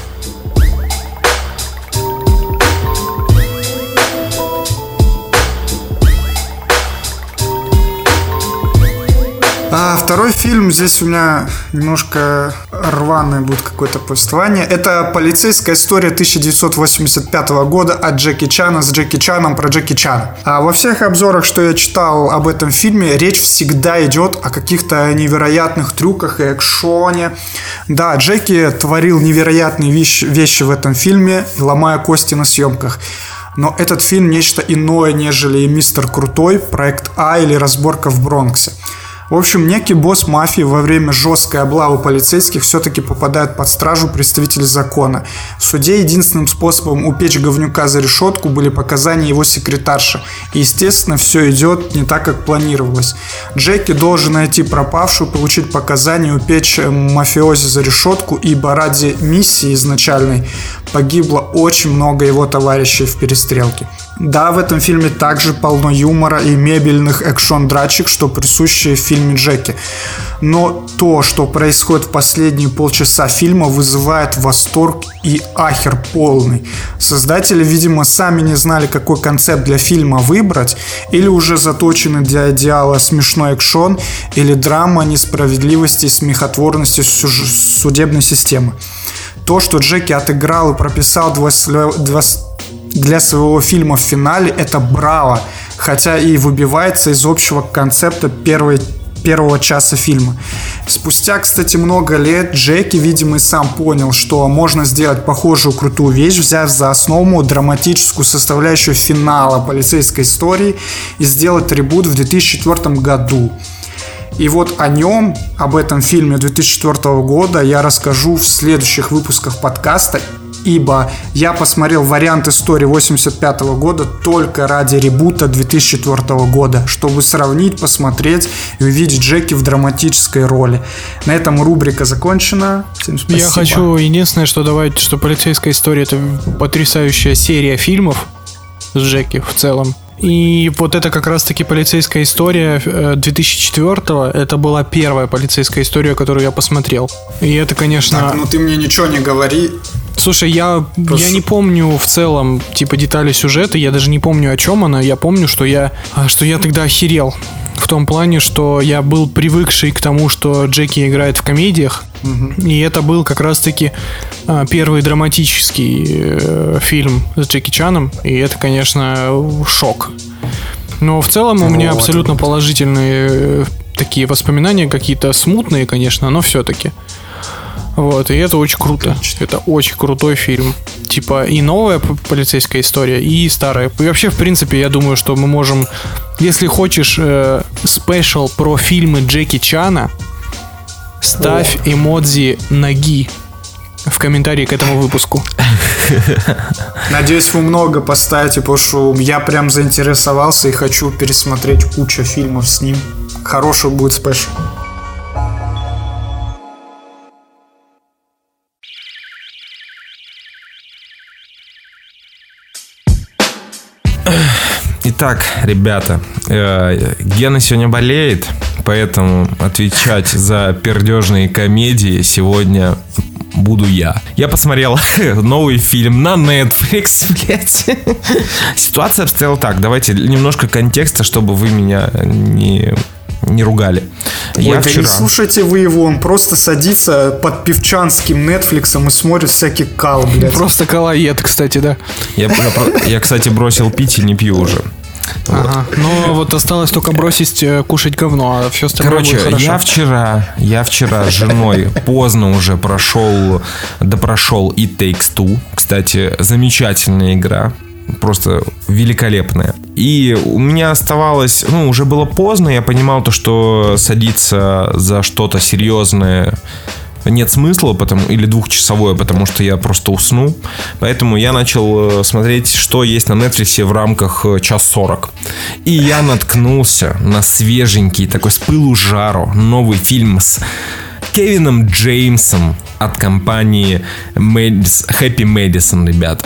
S4: А второй фильм, здесь у меня немножко рваное будет какое-то повествование. Это полицейская история 1985 года от Джеки Чана с Джеки Чаном про Джеки Чана. А во всех обзорах, что я читал об этом фильме, речь всегда идет о каких-то невероятных трюках и экшоне. Да, Джеки творил невероятные вещи, вещи в этом фильме, ломая кости на съемках. Но этот фильм нечто иное, нежели «Мистер Крутой», «Проект А» или «Разборка в Бронксе». В общем, некий босс мафии во время жесткой облавы полицейских все-таки попадает под стражу представителей закона. В суде единственным способом упечь говнюка за решетку были показания его секретарши. И, естественно, все идет не так, как планировалось. Джеки должен найти пропавшую, получить показания, упечь э, мафиози за решетку, ибо ради миссии изначальной погибло очень много его товарищей в перестрелке. Да, в этом фильме также полно юмора и мебельных экшон-драчек, что присущие в фильме Джеки. Но то, что происходит в последние полчаса фильма, вызывает восторг и ахер полный. Создатели, видимо, сами не знали, какой концепт для фильма выбрать, или уже заточены для идеала смешной экшон, или драма несправедливости и смехотворности судебной системы. То, что Джеки отыграл и прописал два, два для своего фильма в финале это браво, хотя и выбивается из общего концепта первой первого часа фильма. Спустя, кстати, много лет Джеки, видимо, и сам понял, что можно сделать похожую крутую вещь, взяв за основу драматическую составляющую финала полицейской истории и сделать ребут в 2004 году. И вот о нем, об этом фильме 2004 года я расскажу в следующих выпусках подкаста ибо я посмотрел вариант истории 85 года только ради ребута 2004 года, чтобы сравнить, посмотреть и увидеть Джеки в драматической роли. На этом рубрика закончена. Всем спасибо.
S3: Я хочу единственное, что добавить, что полицейская история это потрясающая серия фильмов с Джеки в целом. И вот это как раз-таки полицейская история 2004-го. Э, это была первая полицейская история, которую я посмотрел. И это, конечно...
S4: Так, ну ты мне ничего не говори.
S3: Слушай, я, я не помню в целом, типа, детали сюжета, я даже не помню, о чем она. Я помню, что я, а, что я тогда охерел. В том плане, что я был привыкший к тому, что Джеки играет в комедиях. Угу. И это был как раз-таки а, первый драматический э, фильм с Джеки Чаном. И это, конечно, шок. Но в целом у меня абсолютно положительные э, такие воспоминания, какие-то смутные, конечно, но все-таки. Вот, и это очень круто. Это очень крутой фильм. Типа и новая полицейская история, и старая. И вообще, в принципе, я думаю, что мы можем, если хочешь э, special про фильмы Джеки Чана, ставь эмодзи ноги в комментарии к этому выпуску. <laughs>
S4: Надеюсь, вы много поставите, потому что я прям заинтересовался и хочу пересмотреть кучу фильмов с ним. Хороший будет special.
S2: Итак, ребята, э, Гена сегодня болеет, поэтому отвечать за пердежные комедии сегодня буду я. Я посмотрел <laughs> новый фильм на Netflix, <laughs> блядь. Ситуация обстояла так. Давайте немножко контекста, чтобы вы меня не не ругали.
S4: Ой, я да вчера... не слушайте вы его, он просто садится под певчанским Нетфликсом и смотрит всякий кал, блядь.
S3: Просто калоед, кстати, да.
S2: Я, я, кстати, бросил пить и не пью уже.
S3: Ага. Вот. Но вот осталось только бросить э, кушать говно, а все остальное
S2: Короче,
S3: будет хорошо.
S2: я вчера, я вчера с женой <laughs> поздно уже прошел, да прошел It Takes Two. Кстати, замечательная игра просто великолепная. И у меня оставалось, ну, уже было поздно, я понимал то, что садиться за что-то серьезное нет смысла, потому, или двухчасовое, потому что я просто усну. Поэтому я начал э, смотреть, что есть на Netflix в рамках э, час сорок. И я наткнулся на свеженький, такой с пылу жару, новый фильм с Кевином Джеймсом от компании Happy Madison, ребята.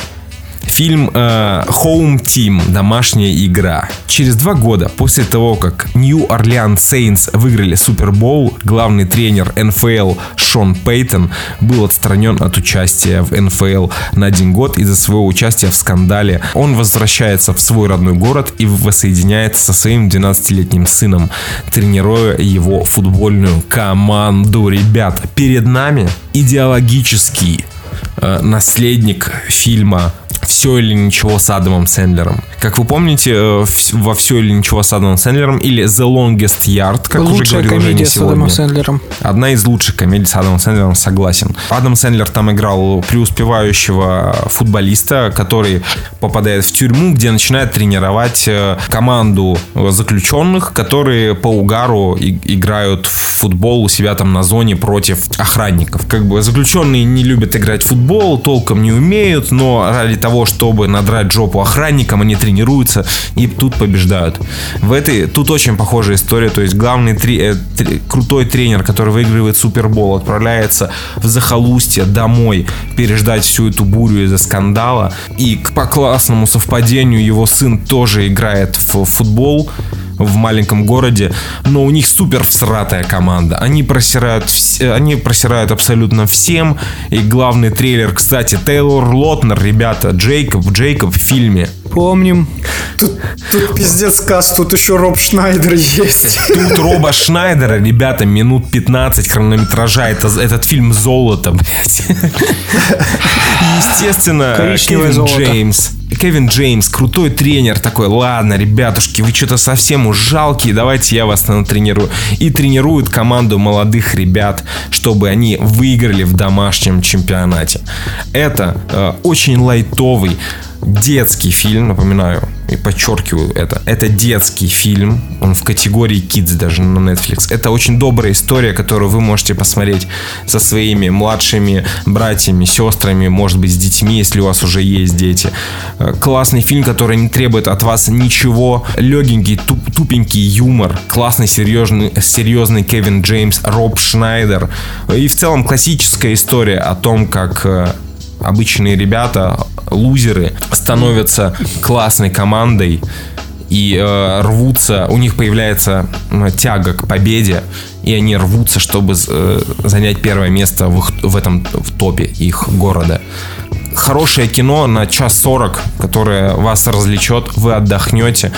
S2: Фильм э, Home Team. Домашняя игра. Через два года после того, как New Orleans Saints выиграли Супербоул, главный тренер НФЛ Шон Пейтон был отстранен от участия в НФЛ на один год из-за своего участия в скандале. Он возвращается в свой родной город и воссоединяется со своим 12-летним сыном, тренируя его футбольную команду. Ребята, перед нами идеологический э, наследник фильма все или ничего с Адамом Сэндлером. Как вы помните, э, во все или ничего с Адамом Сэндлером или The Longest Yard, как
S3: Лучшая
S2: уже говорил Женя
S3: с Адамом Сэндлером.
S2: Одна из лучших комедий с Адамом Сэндлером, согласен. Адам Сэндлер там играл преуспевающего футболиста, который попадает в тюрьму, где начинает тренировать э, команду заключенных, которые по угару играют в футбол у себя там на зоне против охранников. Как бы заключенные не любят играть в футбол, толком не умеют, но ради того, чтобы надрать жопу охранникам, они тренируются и тут побеждают. В этой, тут очень похожая история, то есть главный три, э, три, крутой тренер, который выигрывает Супербол, отправляется в захолустье домой переждать всю эту бурю из-за скандала, и по классному совпадению его сын тоже играет в футбол, в маленьком городе, но у них супер всратая команда. Они просирают, они просирают абсолютно всем. И главный трейлер, кстати, Тейлор Лотнер, ребята, Джейкоб, Джейкоб в фильме.
S3: Помним.
S4: Тут, тут пиздец каст, тут еще Роб Шнайдер есть.
S2: Тут Роба Шнайдера, ребята, минут 15 хронометража. Это, этот фильм золото, блядь. <laughs> Естественно, Кевин золото. Джеймс. Кевин Джеймс, крутой тренер, такой, ладно, ребятушки, вы что-то совсем уж жалкие, давайте я вас натренирую. И тренирует команду молодых ребят, чтобы они выиграли в домашнем чемпионате. Это э, очень лайтовый, детский фильм, напоминаю, и подчеркиваю это. Это детский фильм, он в категории Kids даже на Netflix. Это очень добрая история, которую вы можете посмотреть со своими младшими братьями, сестрами, может быть, с детьми, если у вас уже есть дети. Э, классный фильм, который не требует от вас ничего. Легенький, туп, тупенький юмор. Классный, серьезный, серьезный Кевин Джеймс, Роб Шнайдер. И в целом классическая история о том, как э, обычные ребята, лузеры, становятся классной командой и э, рвутся, у них появляется э, тяга к победе, и они рвутся, чтобы э, занять первое место в, их, в этом в топе их города. Хорошее кино на час сорок, которое вас развлечет, вы отдохнете,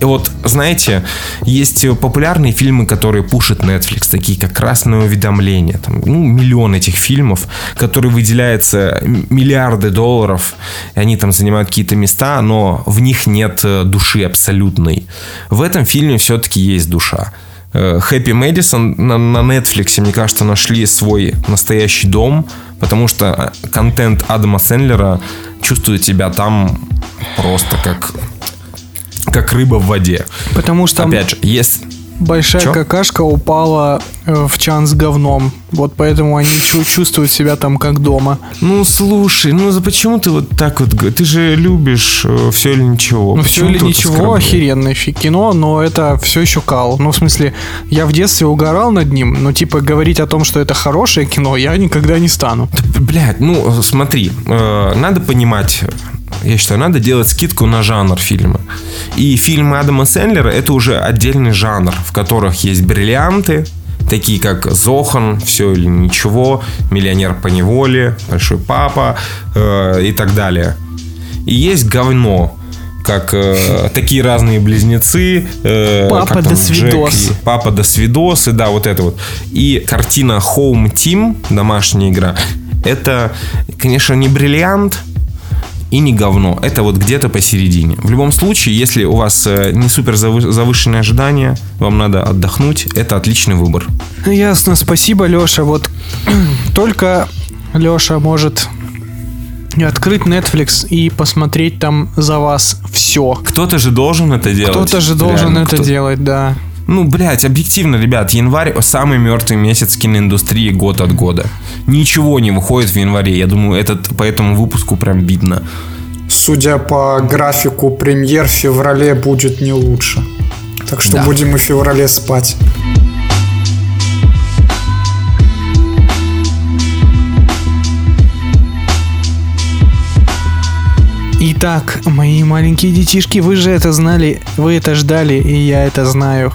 S2: вот, знаете, есть популярные фильмы, которые пушит Netflix, такие как «Красное уведомление». Там, ну, миллион этих фильмов, которые выделяются миллиарды долларов, и они там занимают какие-то места, но в них нет э, души абсолютной. В этом фильме все-таки есть душа. Э, Madison на, на Netflix, мне кажется, нашли свой настоящий дом, потому что э, контент Адама Сэндлера чувствует себя там просто как как рыба в воде.
S3: Потому что...
S2: Опять же, есть...
S3: большая
S2: Чё?
S3: какашка упала э, в чан с говном. Вот поэтому они чу- чувствуют себя там как дома.
S2: Ну, слушай, ну за почему ты вот так вот... Ты же любишь все или ничего.
S3: Ну, все или ничего, охеренное кино, но это все еще кал. Ну, в смысле, я в детстве угорал над ним, но, типа, говорить о том, что это хорошее кино, я никогда не стану.
S2: Да, блядь, ну смотри, э, надо понимать, я считаю, надо делать скидку на жанр фильма. И фильмы Адама Сэндлера это уже отдельный жанр, в которых есть бриллианты, такие как Зохан, все или ничего, Миллионер по неволе, Большой папа э, и так далее. И есть говно, как э, такие разные близнецы. э,
S3: Папа
S2: как там,
S3: до свидос.
S2: Папа до свидосы, да, вот это вот. И картина Home Team, домашняя игра, это, конечно, не бриллиант, и не говно. Это вот где-то посередине. В любом случае, если у вас э, не супер завы- завышенные ожидания, вам надо отдохнуть, это отличный выбор.
S3: Ясно, спасибо, Леша. Вот <clears throat> только Леша может открыть Netflix и посмотреть там за вас все.
S2: Кто-то же должен это делать.
S3: Кто-то же должен
S2: Реально,
S3: это
S2: кто-
S3: делать, да.
S2: Ну, блядь, объективно, ребят, январь самый мертвый месяц киноиндустрии год от года. Ничего не выходит в январе. Я думаю, этот по этому выпуску прям видно.
S4: Судя по графику премьер, в феврале будет не лучше. Так что
S2: Да.
S4: будем и в феврале спать.
S3: Итак, мои маленькие детишки, вы же это знали, вы это ждали, и я это знаю.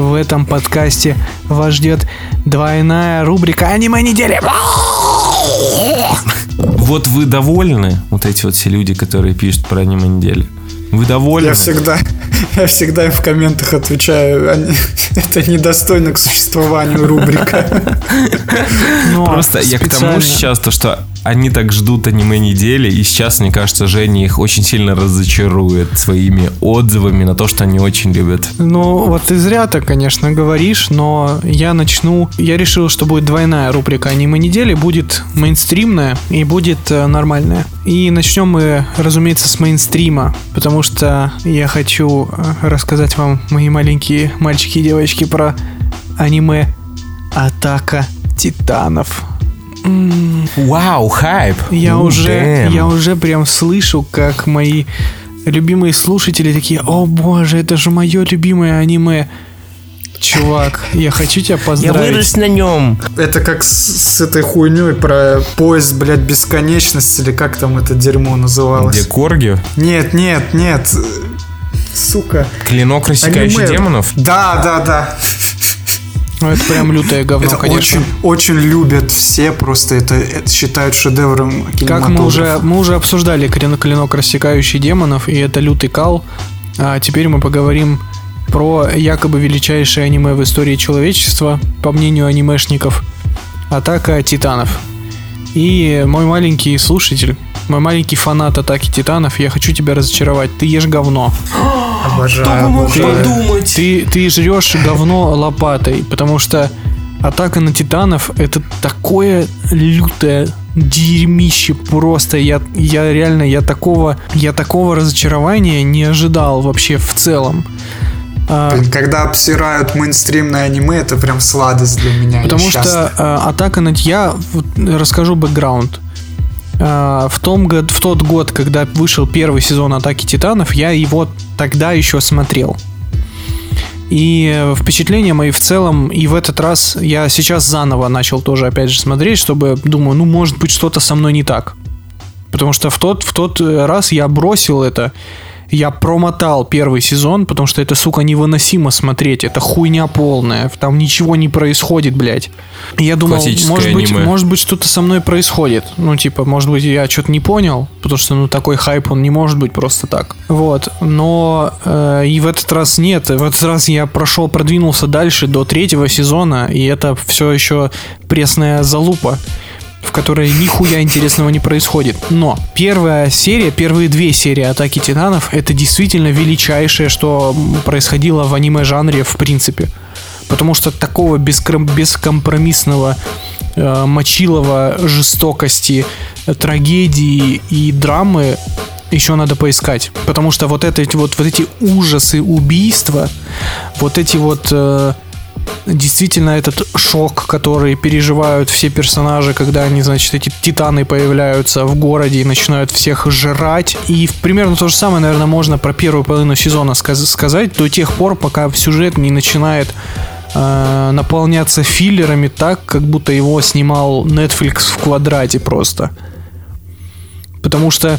S3: В этом подкасте вас ждет двойная рубрика аниме недели.
S2: Вот вы довольны, вот эти вот все люди, которые пишут про аниме недели? Вы довольны?
S4: Я всегда, <laughs> я всегда им в комментах отвечаю, они- <laughs> это недостойно к существованию рубрика. <laughs>
S2: Просто я к тому сейчас, то, что они так ждут аниме недели, и сейчас, мне кажется, Женя их очень сильно разочарует своими отзывами на то, что они очень любят.
S3: Ну, вот ты зря так, конечно, говоришь, но я начну... Я решил, что будет двойная рубрика аниме недели, будет мейнстримная и будет э, нормальная. И начнем мы, разумеется, с мейнстрима, потому что я хочу э, рассказать вам, мои маленькие мальчики и девочки, про аниме «Атака Титанов».
S2: Вау, хайп!
S3: я
S2: Ну,
S3: уже,
S2: damn.
S3: я уже прям слышу, как мои любимые слушатели такие, о боже, это же мое любимое аниме. Чувак, я хочу тебя
S2: Я
S3: поздравить.
S2: вырос на нем.
S4: Это как с, с этой хуйней про поезд, блядь, бесконечности, или как там это дерьмо называлось.
S2: Где Корги?
S4: Нет, нет, нет. Сука.
S2: Клинок, рассекающий
S4: Аниме.
S2: демонов?
S4: Да, да, да.
S3: Ну, это прям лютое говно,
S4: это
S3: конечно.
S4: очень, очень любят все, просто это, это считают шедевром
S3: Как мы уже, мы уже обсуждали клин- клинок рассекающий демонов, и это лютый кал. А теперь мы поговорим про якобы величайшее аниме в истории человечества, по мнению анимешников, Атака Титанов. И мой маленький слушатель, мой маленький фанат Атаки Титанов, я хочу тебя разочаровать. Ты ешь говно. <gasps>
S4: Обожаю. обожаю.
S2: подумать?
S3: Ты, ты жрешь говно лопатой, потому что атака на титанов это такое лютое дерьмище просто. Я, я реально, я такого, я такого разочарования не ожидал вообще в целом. А,
S4: Когда обсирают мейнстримное аниме, это прям сладость для меня.
S3: Потому что э, атака на я вот расскажу бэкграунд. Э, в том год, в тот год, когда вышел первый сезон Атаки Титанов, я его тогда еще смотрел. И э, впечатления мои в целом, и в этот раз я сейчас заново начал тоже опять же смотреть, чтобы думаю, ну может быть что-то со мной не так. Потому что в тот, в тот э, раз я бросил это, я промотал первый сезон, потому что это, сука, невыносимо смотреть. Это хуйня полная. Там ничего не происходит, блядь. И я думал, может быть,
S2: аниме.
S3: может быть, что-то со мной происходит. Ну, типа, может быть, я что-то не понял, потому что, ну, такой хайп, он не может быть просто так. Вот. Но э, и в этот раз нет. В этот раз я прошел, продвинулся дальше до третьего сезона, и это все еще пресная залупа в которой нихуя интересного не происходит. Но первая серия, первые две серии Атаки Титанов, это действительно величайшее, что происходило в аниме-жанре в принципе. Потому что такого бескомпромиссного э, мочилова жестокости, э, трагедии и драмы еще надо поискать. Потому что вот, это, вот, вот эти ужасы убийства, вот эти вот... Э, действительно этот шок, который переживают все персонажи, когда они, значит, эти титаны появляются в городе и начинают всех жрать. И примерно то же самое, наверное, можно про первую половину сезона сказ- сказать до тех пор, пока сюжет не начинает э, наполняться филлерами так, как будто его снимал Netflix в квадрате просто. Потому что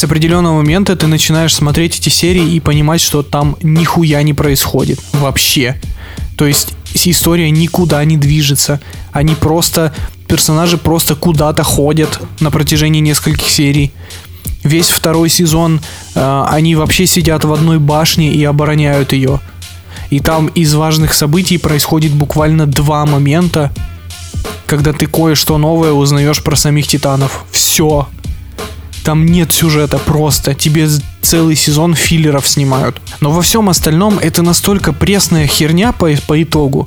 S3: с определенного момента ты начинаешь смотреть эти серии и понимать, что там нихуя не происходит вообще. То есть история никуда не движется. Они просто, персонажи просто куда-то ходят на протяжении нескольких серий. Весь второй сезон э, они вообще сидят в одной башне и обороняют ее. И там из важных событий происходит буквально два момента, когда ты кое-что новое узнаешь про самих титанов. Все. Там нет сюжета просто. Тебе целый сезон филлеров снимают. Но во всем остальном это настолько пресная херня по, по итогу,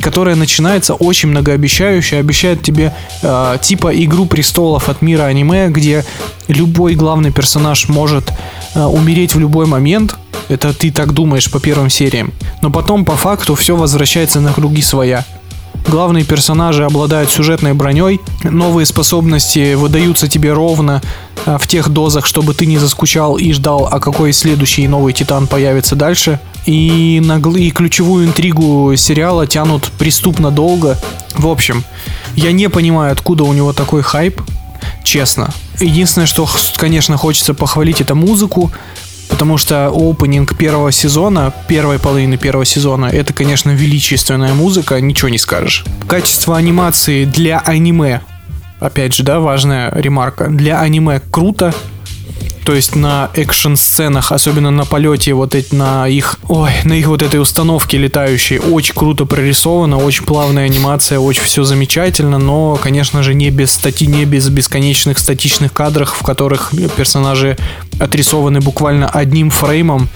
S3: которая начинается очень многообещающе, обещает тебе э, типа игру престолов от мира аниме, где любой главный персонаж может э, умереть в любой момент. Это ты так думаешь по первым сериям. Но потом по факту все возвращается на круги своя. Главные персонажи обладают сюжетной броней, новые способности выдаются тебе ровно а, в тех дозах, чтобы ты не заскучал и ждал, а какой следующий новый Титан появится дальше. И, на, и ключевую интригу сериала тянут преступно долго. В общем, я не понимаю, откуда у него такой хайп, честно. Единственное, что, конечно, хочется похвалить, это музыку. Потому что опенинг первого сезона, первой половины первого сезона, это, конечно, величественная музыка, ничего не скажешь. Качество анимации для аниме, опять же, да, важная ремарка, для аниме круто, то есть на экшн-сценах, особенно на полете, вот эти, на их, ой, на их вот этой установке летающей, очень круто прорисовано, очень плавная анимация, очень все замечательно, но, конечно же, не без стати, не без бесконечных статичных кадров, в которых персонажи отрисованы буквально одним фреймом,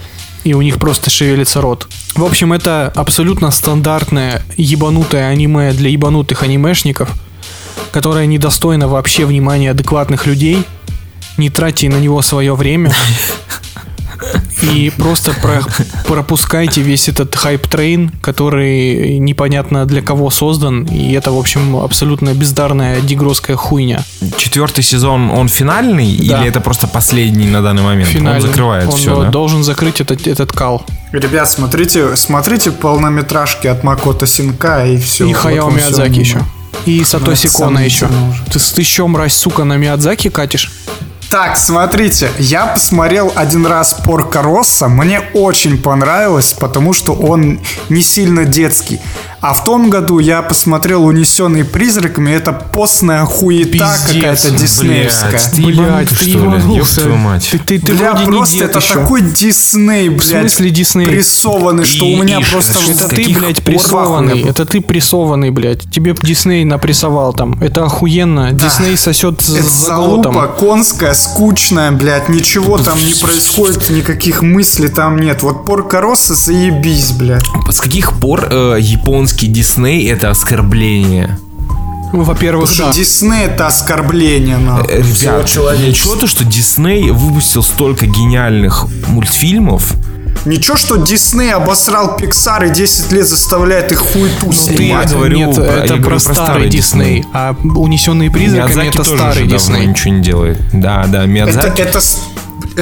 S3: и у них просто шевелится рот. В общем, это абсолютно стандартное ебанутое аниме для ебанутых анимешников, которое недостойно вообще внимания адекватных людей – не тратьте на него свое время. И просто про, пропускайте весь этот hype train, который непонятно для кого создан. И это, в общем, абсолютно бездарная дегродская хуйня.
S2: Четвертый сезон, он финальный?
S3: Да.
S2: Или это просто последний на данный момент?
S3: Финальный.
S2: Он закрывает
S3: Он
S2: все, да?
S3: должен закрыть этот, этот кал.
S4: Ребят, смотрите, смотрите полнометражки от Макото Синка и все.
S3: и Хаяо Миядзаки еще. И Сатоси Кона еще. Ты, ты еще, мразь, сука, на Миядзаки катишь?
S4: Так, смотрите, я посмотрел один раз Порка Росса, мне очень понравилось, потому что он не сильно детский. А в том году я посмотрел «Унесенный призраками», это постная хуета
S3: Пиздец.
S4: какая-то диснеевская.
S2: Блядь, ты
S3: Блядь,
S2: что ли? Ёб твою мать.
S3: Ты, ты, ты
S4: Бля,
S3: вроде не
S4: просто
S3: дед
S4: это
S3: еще.
S4: такой Дисней, блядь.
S3: смысле Дисней?
S4: Прессованный, что у меня
S2: Ишь,
S4: просто...
S2: это
S3: ты, блядь, прессованный. Это ты прессованный, блядь. Тебе Дисней напрессовал там. Это охуенно. Дисней сосет за
S4: Это
S3: за глотом.
S4: залупа конская, скучная, блядь, ничего там не происходит, никаких мыслей там нет. Вот Порка Росса заебись, блядь.
S2: С каких пор э, японский Дисней это оскорбление?
S3: Ну, Во-первых, да.
S4: что Дисней это оскорбление, нахуй.
S2: Э,
S4: всего
S2: Ребят,
S4: человечества.
S2: ничего то, что Дисней выпустил столько гениальных мультфильмов,
S4: Ничего, что Дисней обосрал Пиксар и 10 лет заставляет их хуету
S3: Ну, ты,
S4: снимать.
S2: я говорю
S3: нет,
S2: про- я
S3: это
S2: говорю
S3: про
S2: про
S3: старый Дисней. А унесенные призраками
S2: Миядзаки
S3: это
S2: тоже
S3: старый Дисней.
S2: ничего не делает. Да, да,
S4: Это,
S2: Миядзаки.
S4: это с-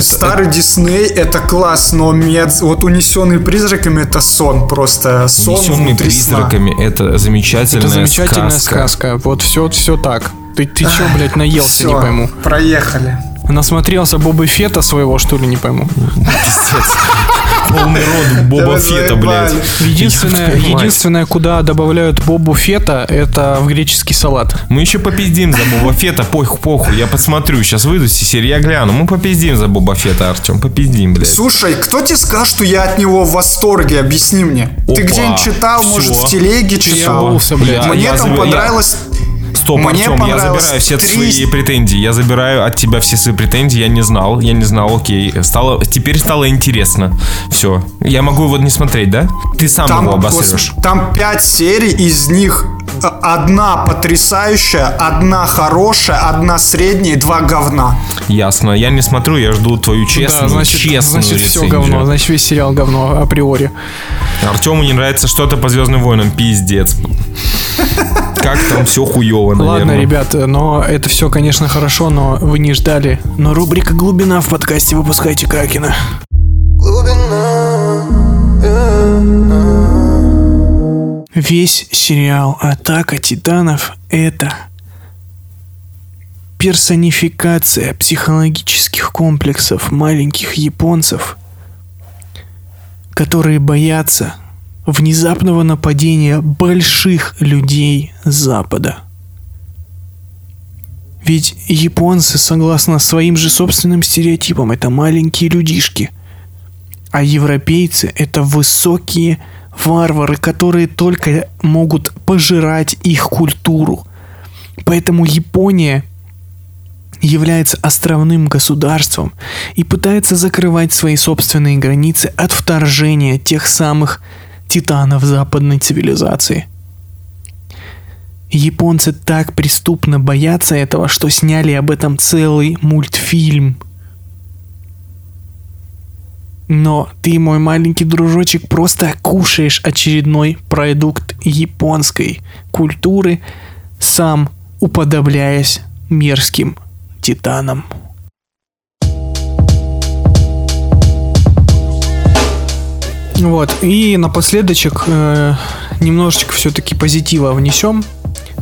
S4: старый Дисней, это класс, но Миядз- вот унесенный призраками это сон просто. Сон
S2: Унесенные
S4: внутри сна.
S2: призраками это замечательная,
S3: Это замечательная
S2: сказка.
S3: сказка. Вот все, все так. Ты, ты че, блядь, наелся,
S4: Всё,
S3: не пойму.
S4: проехали.
S3: Насмотрелся Боба Фета своего, что ли, не пойму.
S2: Пиздец. Полный рот Боба Фета, блядь.
S3: Единственное, единственное, куда добавляют Бобу Фета, это в греческий салат.
S2: Мы еще попиздим за Боба Фета, похуй, похуй, я посмотрю, сейчас выйду из серии, я гляну. Мы попиздим за Боба Фета, Артем, попиздим, блядь.
S4: Слушай, кто тебе сказал, что я от него в восторге? Объясни мне. Ты
S2: Опа,
S4: где-нибудь читал,
S2: всё.
S4: может, в телеге читал? Мне
S2: я
S4: там
S2: я-
S4: понравилось...
S2: Стоп,
S4: Мне
S2: Артем, я забираю все
S4: три-
S2: свои претензии. Я забираю от тебя все свои претензии. Я не знал, я не знал, окей. Стало, теперь стало интересно. Все. Я могу его не смотреть, да? Ты сам его
S4: Там,
S2: обосрешь.
S4: пос- там пять серий, из них одна потрясающая, одна хорошая, одна средняя и два говна.
S2: Ясно. Я не смотрю, я жду твою честную,
S3: да, значит,
S2: честную
S3: значит все говно, значит весь сериал говно априори.
S2: Артему не нравится что-то по Звездным войнам, пиздец. Как там все хуево, наверное.
S3: Ладно, ребят, но это все, конечно, хорошо, но вы не ждали. Но рубрика «Глубина» в подкасте «Выпускайте Кракена». Весь сериал «Атака Титанов» — это персонификация психологических комплексов маленьких японцев, которые боятся внезапного нападения больших людей Запада. Ведь японцы, согласно своим же собственным стереотипам, это маленькие людишки, а европейцы это высокие варвары, которые только могут пожирать их культуру. Поэтому Япония является островным государством и пытается закрывать свои собственные границы от вторжения тех самых титанов западной цивилизации. Японцы так преступно боятся этого, что сняли об этом целый мультфильм. Но ты, мой маленький дружочек, просто кушаешь очередной продукт японской культуры, сам уподобляясь мерзким титанам. Вот, и напоследочек э, немножечко все-таки позитива внесем,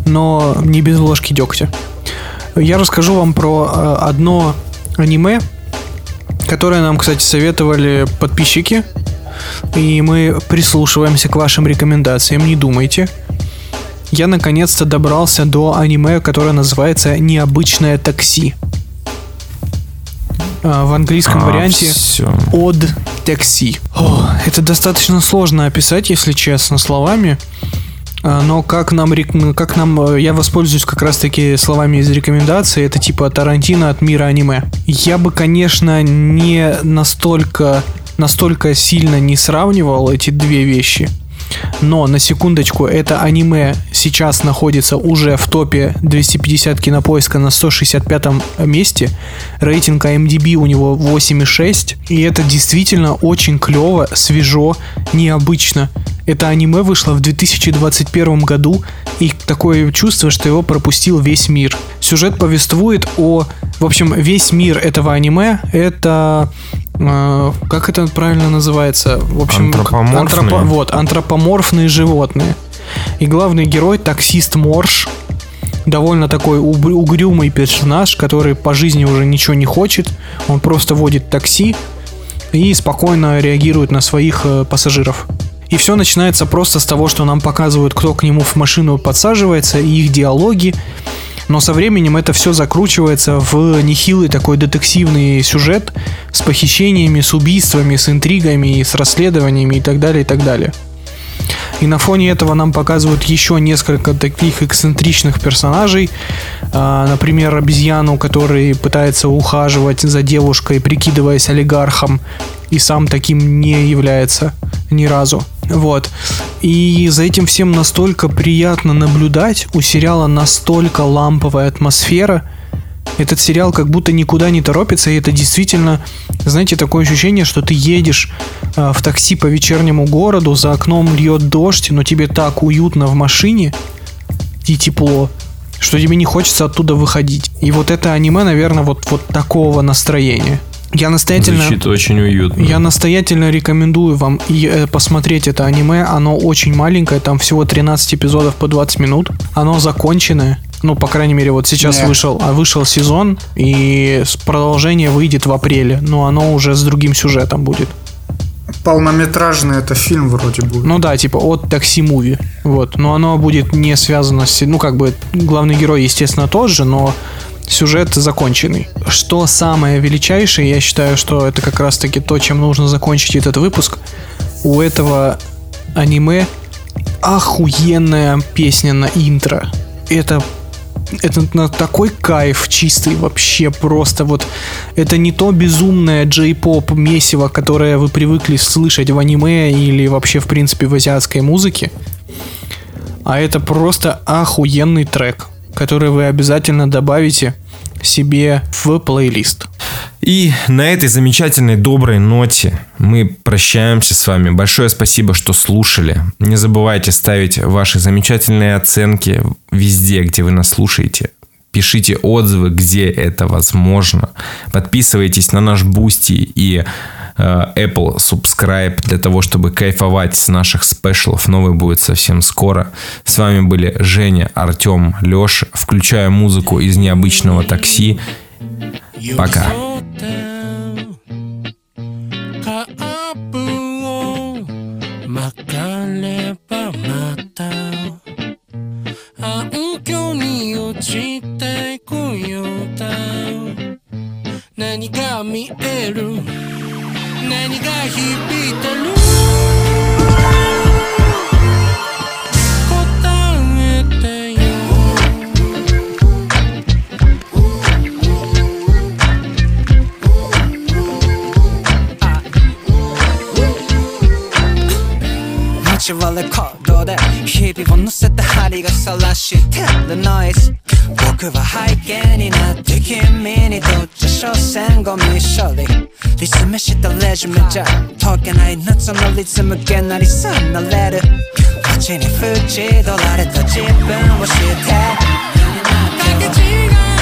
S3: но не без ложки дегтя. Я расскажу вам про э, одно аниме, которое нам, кстати, советовали подписчики, и мы прислушиваемся к вашим рекомендациям, не думайте. Я наконец-то добрался до аниме, которое называется «Необычное такси». А, В английском
S2: А,
S3: варианте. «Од такси». О, это достаточно сложно описать, если честно, словами. А, Но как нам, рек- как нам, э, я воспользуюсь как раз-таки словами из рекомендации, это типа Тарантино от мира аниме. Я бы, конечно, не настолько, настолько сильно не сравнивал эти две вещи. Но, на секундочку, это аниме сейчас находится уже в топе 250 кинопоиска на 165 месте. Рейтинг IMDb у него 8,6. И это действительно очень клево, свежо, необычно. Это аниме вышло в 2021 году, и такое чувство, что его пропустил весь мир. Сюжет повествует о... В общем, весь мир этого аниме — это... э, как это правильно называется? В общем,
S2: Антропоморфные.
S3: вот, антропоморфные животные. И главный герой, таксист Морш, довольно такой угрюмый персонаж, который по жизни уже ничего не хочет. Он просто водит такси и спокойно реагирует на своих э, пассажиров. И все начинается просто с того, что нам показывают, кто к нему в машину подсаживается, и их диалоги. Но со временем это все закручивается в нехилый такой детективный сюжет с похищениями, с убийствами, с интригами, с расследованиями и так далее, и так далее. И на фоне этого нам показывают еще несколько таких эксцентричных персонажей. А, Например, обезьяну, который пытается ухаживать за девушкой, прикидываясь олигархом, и сам таким не является ни разу. Вот. И за этим всем настолько приятно наблюдать. У сериала настолько ламповая атмосфера. Этот сериал как будто никуда не торопится, и это действительно, знаете, такое ощущение, что ты едешь э, в такси по вечернему городу, за окном льет дождь, но тебе так уютно в машине и тепло, что тебе не хочется оттуда выходить. И вот это аниме, наверное, вот, вот такого настроения. Я настоятельно...
S2: Звучит очень уютно.
S3: Я настоятельно рекомендую вам э, посмотреть это аниме. Оно очень маленькое, там всего 13 эпизодов по 20 минут. Оно законченное. Ну, по крайней мере, вот сейчас
S4: Не.
S3: вышел, а вышел сезон, и продолжение выйдет в апреле. Но оно уже с другим сюжетом будет.
S4: Полнометражный это фильм вроде будет.
S3: Ну да, типа от такси муви. Вот. Но оно будет не связано с. Ну, как бы, главный герой, естественно, тот же, но сюжет законченный. Что самое величайшее, я считаю, что это как раз-таки то, чем нужно закончить этот выпуск. У этого аниме охуенная песня на интро. Это это на такой кайф чистый вообще просто вот это не то безумное джей-поп месиво, которое вы привыкли слышать в аниме или вообще в принципе в азиатской музыке. А это просто охуенный трек, который вы обязательно добавите себе в плейлист.
S2: И на этой замечательной доброй ноте мы прощаемся с вами. Большое спасибо, что слушали. Не забывайте ставить ваши замечательные оценки везде, где вы нас слушаете. Пишите отзывы, где это возможно. Подписывайтесь на наш Бусти и э, Apple Subscribe для того, чтобы кайфовать с наших special ов. Новый будет совсем скоро. С вами были Женя, Артем, Леша. Включая музыку из необычного такси. Пока.
S5: 何が見える。何が響いてる。答えてよ。
S6: ナチュラルレコードで日々を乗せた針が晒してる。ノイズ僕は背景になって君にとっちゃ所詮ゴミ処理。リズムしたレジュメじゃ解けない夏のリズムげなりさなれる。街に縁取られた自分を知って。
S5: だけ違う